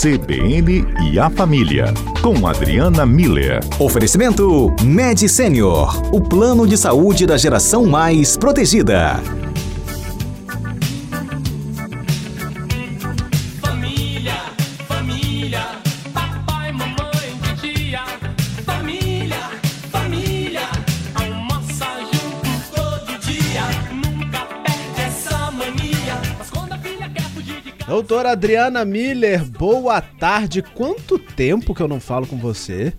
CBN e a Família, com Adriana Miller. Oferecimento Med Senior, o plano de saúde da geração mais protegida. Doutora Adriana Miller, boa tarde. Quanto tempo que eu não falo com você?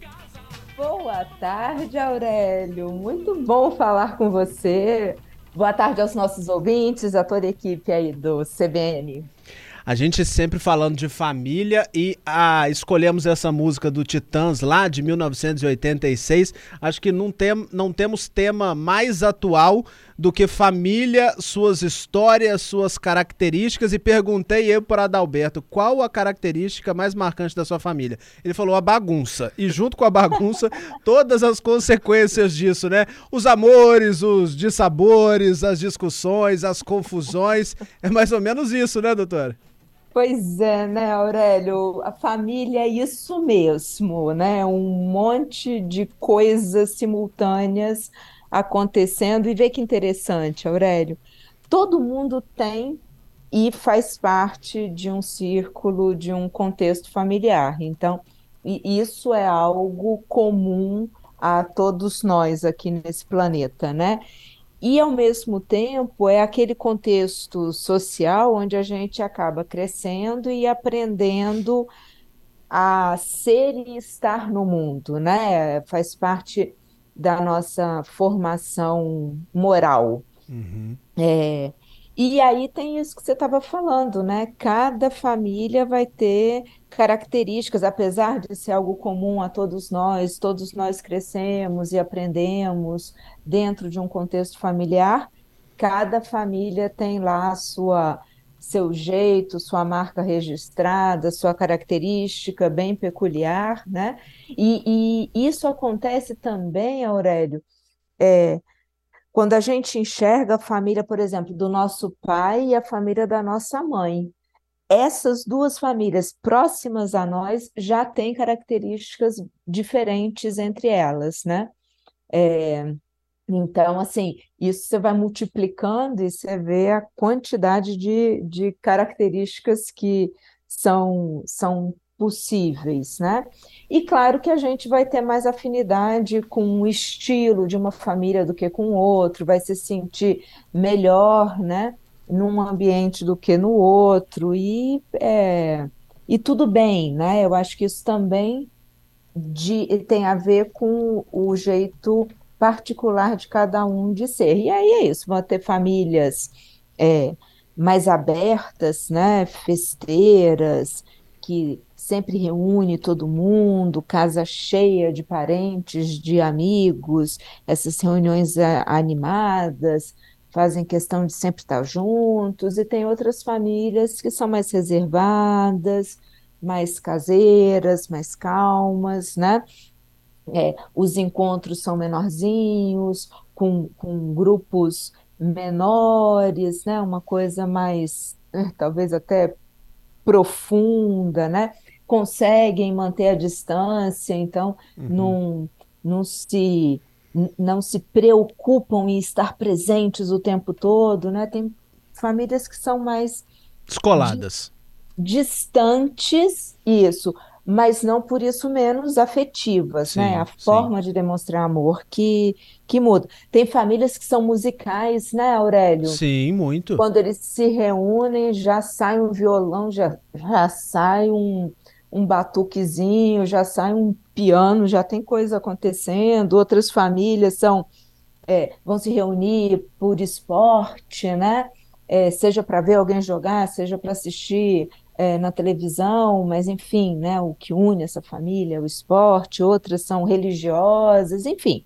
Boa tarde, Aurélio. Muito bom falar com você. Boa tarde aos nossos ouvintes, a toda a equipe aí do CBN. A gente sempre falando de família e ah, escolhemos essa música do Titãs lá de 1986. Acho que não, tem, não temos tema mais atual do que família, suas histórias, suas características. E perguntei eu para Adalberto qual a característica mais marcante da sua família. Ele falou a bagunça. E junto com a bagunça, todas as consequências disso, né? Os amores, os dissabores, as discussões, as confusões. É mais ou menos isso, né, doutora? Pois é, né, Aurélio? A família é isso mesmo, né? Um monte de coisas simultâneas acontecendo. E vê que interessante, Aurélio. Todo mundo tem e faz parte de um círculo, de um contexto familiar. Então, isso é algo comum a todos nós aqui nesse planeta, né? E, ao mesmo tempo, é aquele contexto social onde a gente acaba crescendo e aprendendo a ser e estar no mundo, né? Faz parte da nossa formação moral. É, e aí tem isso que você estava falando, né? Cada família vai ter características, apesar de ser algo comum a todos nós, todos nós crescemos e aprendemos dentro de um contexto familiar, cada família tem lá a sua seu jeito, sua marca registrada, sua característica bem peculiar, né? E, e isso acontece também, Aurélio, é, quando a gente enxerga a família, por exemplo, do nosso pai e a família da nossa mãe. Essas duas famílias próximas a nós já têm características diferentes entre elas, né? É, então, assim, isso você vai multiplicando e você vê a quantidade de, de características que são, são possíveis, né? E claro que a gente vai ter mais afinidade com o estilo de uma família do que com outro, vai se sentir melhor, né? Num ambiente do que no outro, e, é, e tudo bem, né? Eu acho que isso também de, tem a ver com o jeito particular de cada um de ser. E aí é isso, vão ter famílias é, mais abertas, né? Festeiras, que sempre reúne todo mundo, casa cheia de parentes, de amigos, essas reuniões ah, animadas, fazem questão de sempre estar juntos, e tem outras famílias que são mais reservadas, mais caseiras, mais calmas, né? É, os encontros são menorzinhos, com, com grupos menores, né? Uma coisa mais, eh, talvez até profunda, né? Conseguem manter a distância, então não, não se não se preocupam em estar presentes o tempo todo, né? Tem famílias que são mais Descoladas. distantes, isso, mas não por isso menos afetivas, Sim, né? A sim. forma de demonstrar amor que, que muda. Tem famílias que são musicais, né, Aurélio? Sim, muito. Quando eles se reúnem, já sai um violão, já, já sai um, um batuquezinho, já sai um piano, já tem coisa acontecendo. Outras famílias são, é, vão se reunir por esporte, né? É, seja para ver alguém jogar, seja para assistir é, na televisão, mas enfim, né? O que une essa família o esporte. Outras são religiosas, enfim,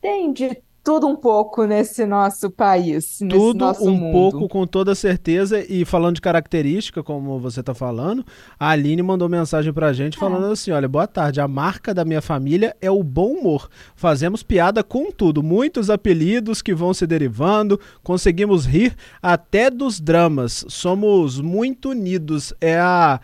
tem de tudo um pouco nesse nosso país, nesse Tudo nosso um mundo. pouco, com toda certeza. E falando de característica, como você tá falando, a Aline mandou mensagem pra gente falando assim: olha, boa tarde. A marca da minha família é o bom humor. Fazemos piada com tudo, muitos apelidos que vão se derivando, conseguimos rir até dos dramas. Somos muito unidos. É a.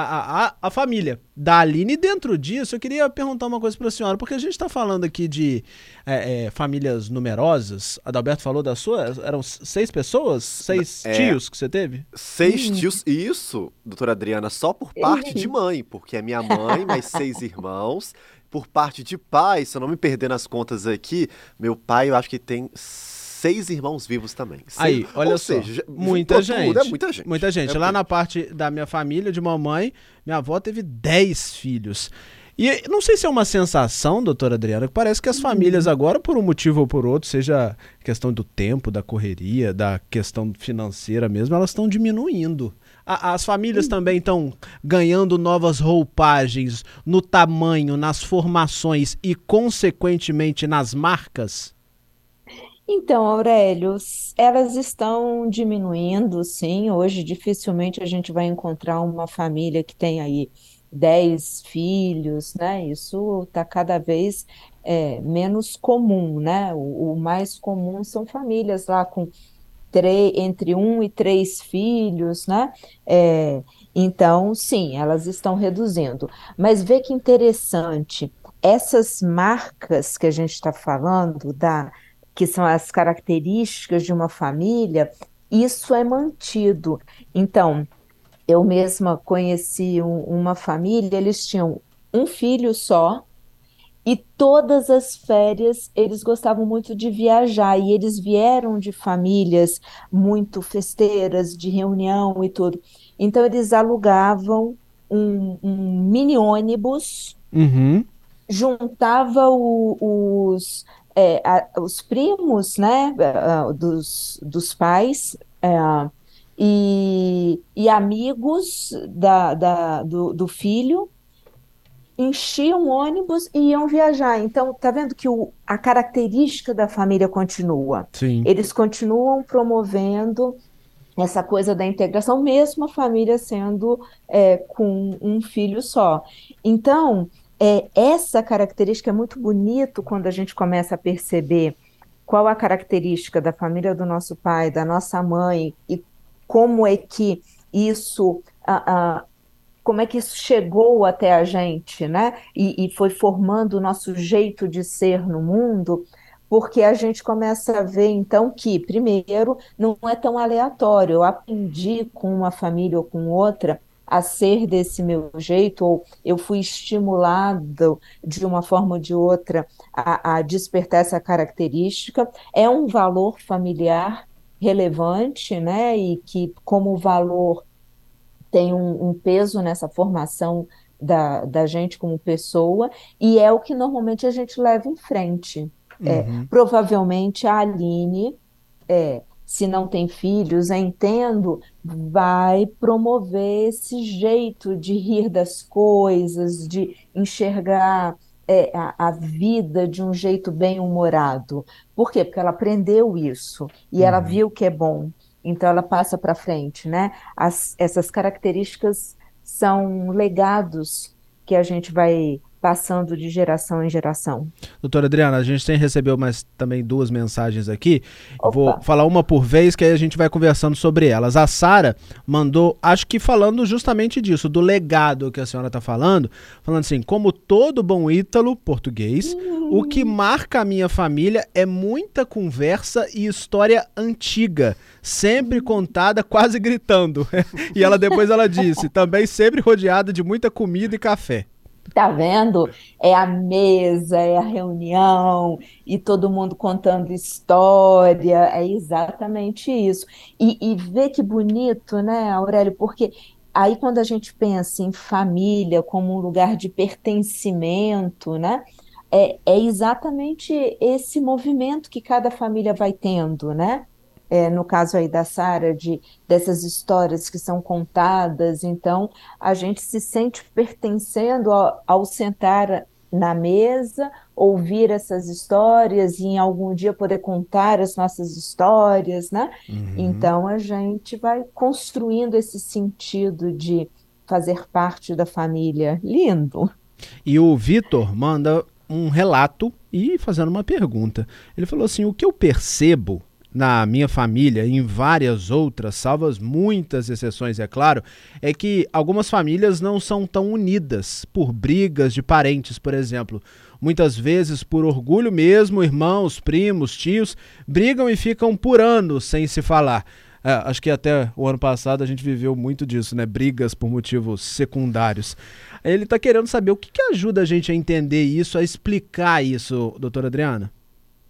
a, a, a- família da Aline. E dentro disso, eu queria perguntar uma coisa para a senhora, porque a gente está falando aqui de é, é, famílias numerosas. A Adalberto falou da sua, eram seis pessoas? Seis É. tios que você teve? Seis tios, isso, doutora Adriana, só por parte de mãe, porque é minha mãe, mais seis irmãos. Por parte de pai, se eu não me perder nas contas aqui, meu pai eu acho que tem seis irmãos vivos também. Aí, Seis- olha ou só, seja, muita gente. tudo, é muita gente. Muita gente. É Lá na parte da minha família, de mamãe, minha avó teve 10 filhos. E não sei se é uma sensação, doutora Adriana, que parece que as famílias agora, por um motivo ou por outro, seja questão do tempo, da correria, da questão financeira mesmo, elas estão diminuindo. A- as famílias também estão ganhando novas roupagens no tamanho, nas formações e, consequentemente, nas marcas? Então, Aurélio, elas estão diminuindo, sim. Hoje, dificilmente a gente vai encontrar uma família que tem aí 10 filhos, né? Isso está cada vez é, menos comum, né? O, o mais comum são famílias lá com três, entre um e três filhos, né? É, então, sim, elas estão reduzindo. Mas vê que interessante, essas marcas que a gente está falando, da, que são as características de uma família, isso é mantido. Então, eu mesma conheci um- uma família, eles tinham um filho só, e todas as férias eles gostavam muito de viajar, e eles vieram de famílias muito festeiras, de reunião e tudo. Então, eles alugavam um, um mini ônibus Uhum. juntava o- os, é, a- os primos, né, dos, dos pais, é, e, e amigos da, da- do, do filho, enchiam o ônibus e iam viajar. Então, tá vendo que o, a característica da família continua. Sim. Eles continuam promovendo essa coisa da integração, mesmo a família sendo é, com um filho só. Então, é, essa característica é muito bonito quando a gente começa a perceber qual a característica da família do nosso pai, da nossa mãe, e como é que isso, como é que isso chegou até a gente, né? E, e foi formando o nosso jeito de ser no mundo, porque a gente começa a ver, então, que, primeiro, não é tão aleatório. Eu aprendi com uma família ou com outra a ser desse meu jeito, ou eu fui estimulado de uma forma ou de outra a, a despertar essa característica. É um valor familiar relevante, né? E que, como valor, tem um, um peso nessa formação da, da gente como pessoa, e é o que normalmente a gente leva em frente. É, provavelmente a Aline, é, se não tem filhos, entendo, vai promover esse jeito de rir das coisas, de enxergar é, a, a vida de um jeito bem-humorado. Por quê? Porque ela aprendeu isso e ela viu que é bom, então ela passa para frente, né? As- essas características são legados que a gente vai passando de geração em geração. Doutora Adriana, a gente tem recebeu mais também duas mensagens aqui. Eu Vou Opa. falar uma por vez, que aí a gente vai conversando sobre elas. A Sara mandou, acho que falando justamente disso, do legado que a senhora está falando, falando assim, como todo bom ítalo português, o que marca a minha família é muita conversa e história antiga, sempre contada quase gritando. e ela depois ela disse, também sempre rodeada de muita comida e café. Tá vendo? É a mesa, é a reunião, e todo mundo contando história, é exatamente isso. E, e vê que bonito, né, Aurélio? Porque aí quando a gente pensa em família como um lugar de pertencimento, né? É, é exatamente esse movimento que cada família vai tendo, né? É, no caso aí da Sara, de dessas histórias que são contadas, então a gente se sente pertencendo ao, ao sentar na mesa, ouvir essas histórias e em algum dia poder contar as nossas histórias, né? Então a gente vai construindo esse sentido de fazer parte da família. Lindo. E o Vitor manda um relato e fazendo uma pergunta. Ele falou assim: o que eu percebo na minha família e em várias outras, salvas muitas exceções, é claro, é que algumas famílias não são tão unidas por brigas de parentes, por exemplo. Muitas vezes, por orgulho mesmo, irmãos, primos, tios brigam e ficam por anos sem se falar. É, acho que até o ano passado a gente viveu muito disso, né? Brigas por motivos secundários. Ele está querendo saber o que, que ajuda a gente a entender isso, a explicar isso, doutora Adriana.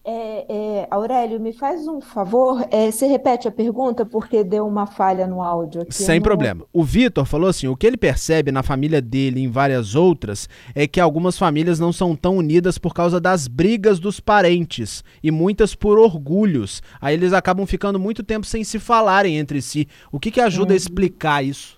É, é, Aurélio, me faz um favor, é, você repete a pergunta porque deu uma falha no áudio aqui. Sem não- problema. O Vitor falou assim: o que ele percebe na família dele e em várias outras é que algumas famílias não são tão unidas por causa das brigas dos parentes e muitas por orgulhos. Aí eles acabam ficando muito tempo sem se falarem entre si. O que, que ajuda a explicar isso?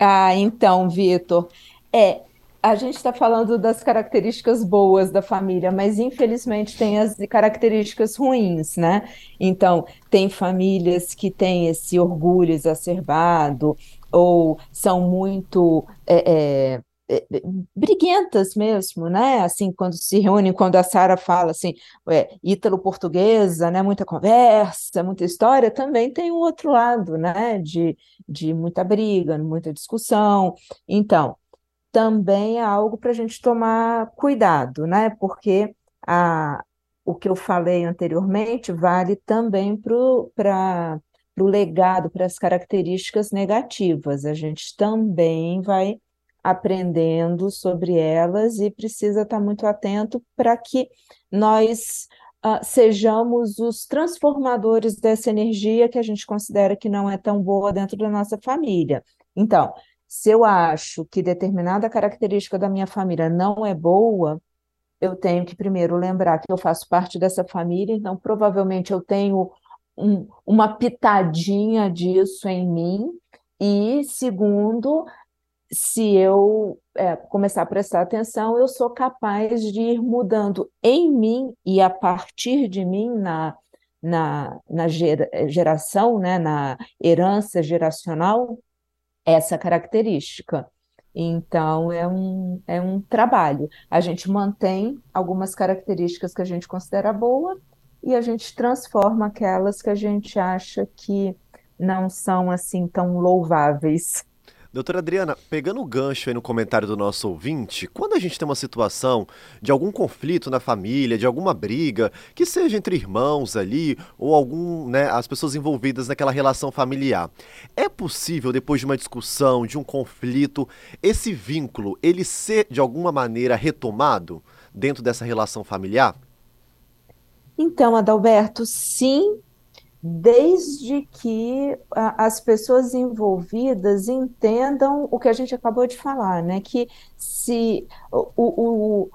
Ah, então, Vitor, é, a gente está falando das características boas da família, mas infelizmente tem as características ruins, né? Então, tem famílias que têm esse orgulho exacerbado, ou são muito é, é, é, briguentas mesmo, né? Assim, quando se reúnem, quando a Sara fala assim, é, ítalo-portuguesa, né? Muita conversa, muita história, também tem o outro lado, né? De, de muita briga, muita discussão. Então, também é algo para a gente tomar cuidado, né? Porque a, o que eu falei anteriormente vale também para o legado, para as características negativas. A gente também vai aprendendo sobre elas e precisa estar muito atento para que nós ah, sejamos os transformadores dessa energia que a gente considera que não é tão boa dentro da nossa família. Então, se eu acho que determinada característica da minha família não é boa, eu tenho que primeiro lembrar que eu faço parte dessa família, então provavelmente eu tenho um- uma pitadinha disso em mim, e segundo, se eu é, começar a prestar atenção, eu sou capaz de ir mudando em mim e a partir de mim na, na, na gera- geração, né, na herança geracional, essa característica. Então, é um, é um trabalho. A gente mantém algumas características que a gente considera boa e a gente transforma aquelas que a gente acha que não são assim tão louváveis. Doutora Adriana, pegando o gancho aí no comentário do nosso ouvinte, quando a gente tem uma situação de algum conflito na família, de alguma briga, que seja entre irmãos ali, ou algum, né, as pessoas envolvidas naquela relação familiar, é possível, depois de uma discussão, de um conflito, esse vínculo, ele ser de alguma maneira retomado dentro dessa relação familiar? Então, Adalberto, sim, desde que as pessoas envolvidas entendam o que a gente acabou de falar, né? Que se o, o,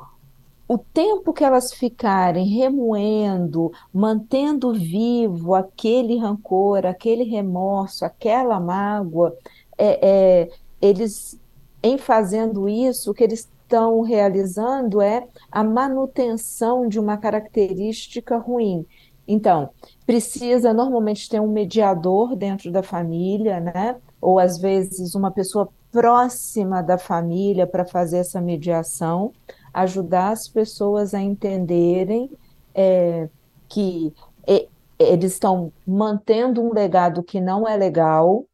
o tempo que elas ficarem remoendo, mantendo vivo aquele rancor, aquele remorso, aquela mágoa, é, é, eles, em fazendo isso, o que eles estão realizando é a manutenção de uma característica ruim. Então, precisa normalmente ter um mediador dentro da família, né? Ou às vezes uma pessoa próxima da família para fazer essa mediação, ajudar as pessoas a entenderem é, que e- eles estão mantendo um legado que não é legal,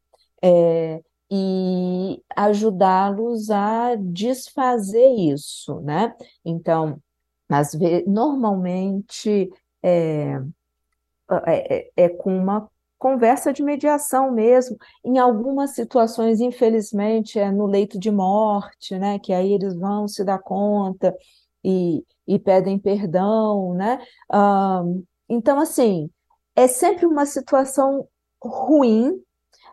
é, e ajudá-los a desfazer isso, né? Então, às vezes, normalmente é, é, é- é com uma conversa de mediação mesmo. Em algumas situações, infelizmente, é no leito de morte, né? Que aí eles vão se dar conta e, e pedem perdão, né? Ahn, então, assim, é sempre uma situação ruim,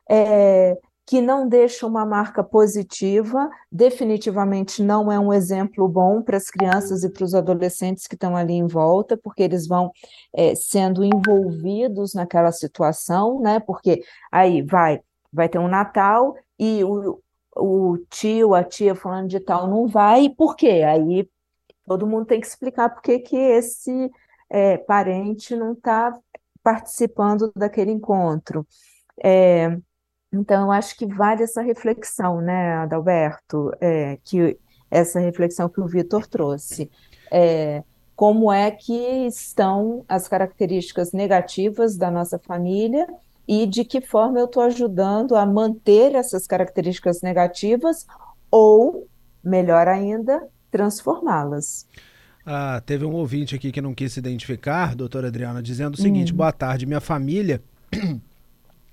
é, que não deixa uma marca positiva, definitivamente não é um exemplo bom para as crianças e para os adolescentes que estão ali em volta, porque eles vão é, sendo envolvidos naquela situação, né? Porque aí vai, vai ter um Natal e o, o tio, a tia falando de tal não vai, e por quê? Aí todo mundo tem que explicar por que que esse é, parente não está participando daquele encontro. É, então, eu acho que vale essa reflexão, né, Adalberto? É, que essa reflexão que o Vitor trouxe. É, como é que estão as características negativas da nossa família e de que forma eu estou ajudando a manter essas características negativas ou, melhor ainda, transformá-las. Ah, teve um ouvinte aqui que não quis se identificar, doutora Adriana, dizendo o seguinte: Hum. boa tarde, minha família.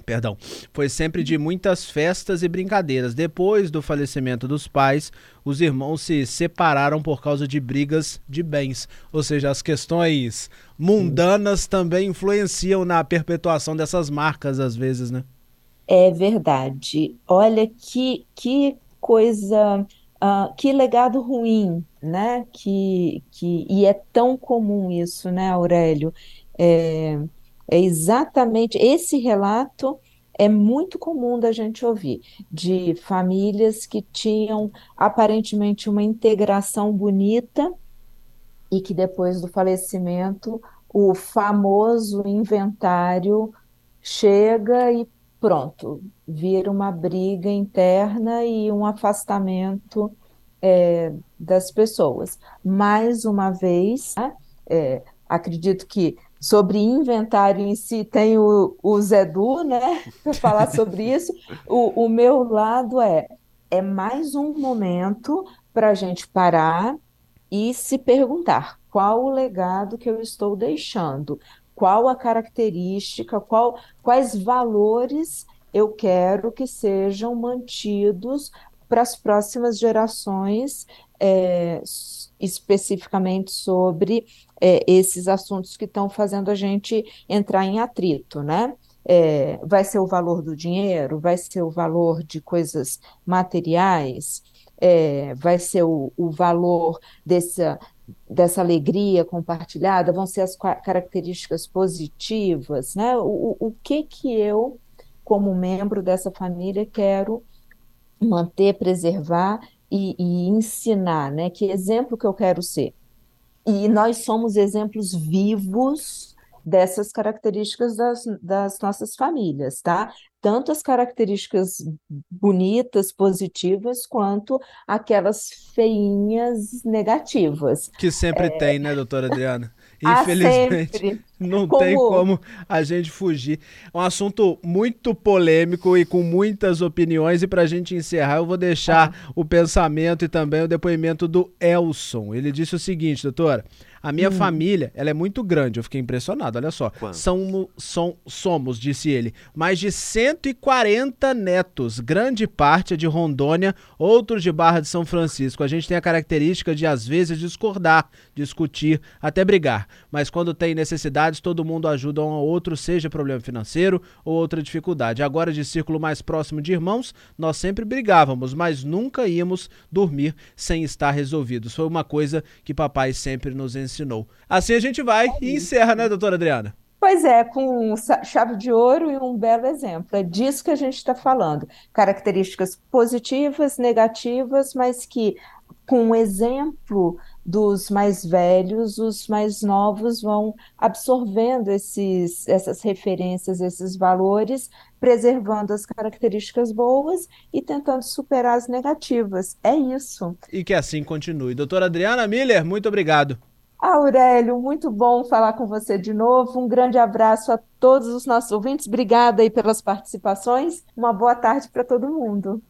Perdão, foi sempre de muitas festas e brincadeiras. Depois do falecimento dos pais, os irmãos se separaram por causa de brigas de bens. Ou seja, as questões mundanas também influenciam na perpetuação dessas marcas, às vezes, né? É verdade. Olha que, que coisa, ah, que legado ruim, né? Que, que, e é tão comum isso, né, Aurélio? É, é exatamente esse relato é muito comum da gente ouvir, de famílias que tinham aparentemente uma integração bonita e que depois do falecimento o famoso inventário chega e pronto, vira uma briga interna e um afastamento é, das pessoas. Mais uma vez, né, é, acredito que sobre inventário em si tem o, o Zedu, né, para falar sobre isso. O, o meu lado é, é mais um momento para a gente parar e se perguntar qual o legado que eu estou deixando, qual a característica, qual, quais valores eu quero que sejam mantidos para as próximas gerações, é, especificamente sobre é, esses assuntos que estão fazendo a gente entrar em atrito, né? É, vai ser o valor do dinheiro, vai ser o valor de coisas materiais, é, vai ser o, o valor dessa, dessa alegria compartilhada, vão ser as características positivas, né? O, o que que eu, como membro dessa família, quero manter, preservar e, e ensinar, né? Que exemplo que eu quero ser? E nós somos exemplos vivos dessas características das, das nossas famílias, tá? Tanto as características bonitas, positivas, quanto aquelas feinhas negativas. Que sempre tem, né, doutora Adriana? Ah, Infelizmente. Não Como- tem como a gente fugir. É um assunto muito polêmico e com muitas opiniões. E para a gente encerrar, eu vou deixar o pensamento e também o depoimento do Elson. Ele disse o seguinte, doutora. A minha família, ela é muito grande, eu fiquei impressionado, olha só. Quanto? São, são, somos, disse ele, mais de 140 netos, grande parte é de Rondônia, outros de Barra de São Francisco. A gente tem a característica de, às vezes, discordar, discutir, até brigar. Mas quando tem todo mundo ajuda um ao outro, seja problema financeiro ou outra dificuldade. Agora, de círculo mais próximo de irmãos, nós sempre brigávamos, mas nunca íamos dormir sem estar resolvidos. Foi uma coisa que papai sempre nos ensinou. Assim a gente vai e encerra, né, doutora Adriana? Pois é, com chave de ouro e um belo exemplo. É disso que a gente está falando. Características positivas, negativas, mas que, com o exemplo dos mais velhos, os mais novos vão absorvendo esses, essas referências, esses valores, preservando as características boas e tentando superar as negativas. É isso. E que assim continue. Doutora Adriana Miller, muito obrigado. Aurélio, muito bom falar com você de novo. Um grande abraço a todos os nossos ouvintes. Obrigada aí pelas participações. Uma boa tarde para todo mundo.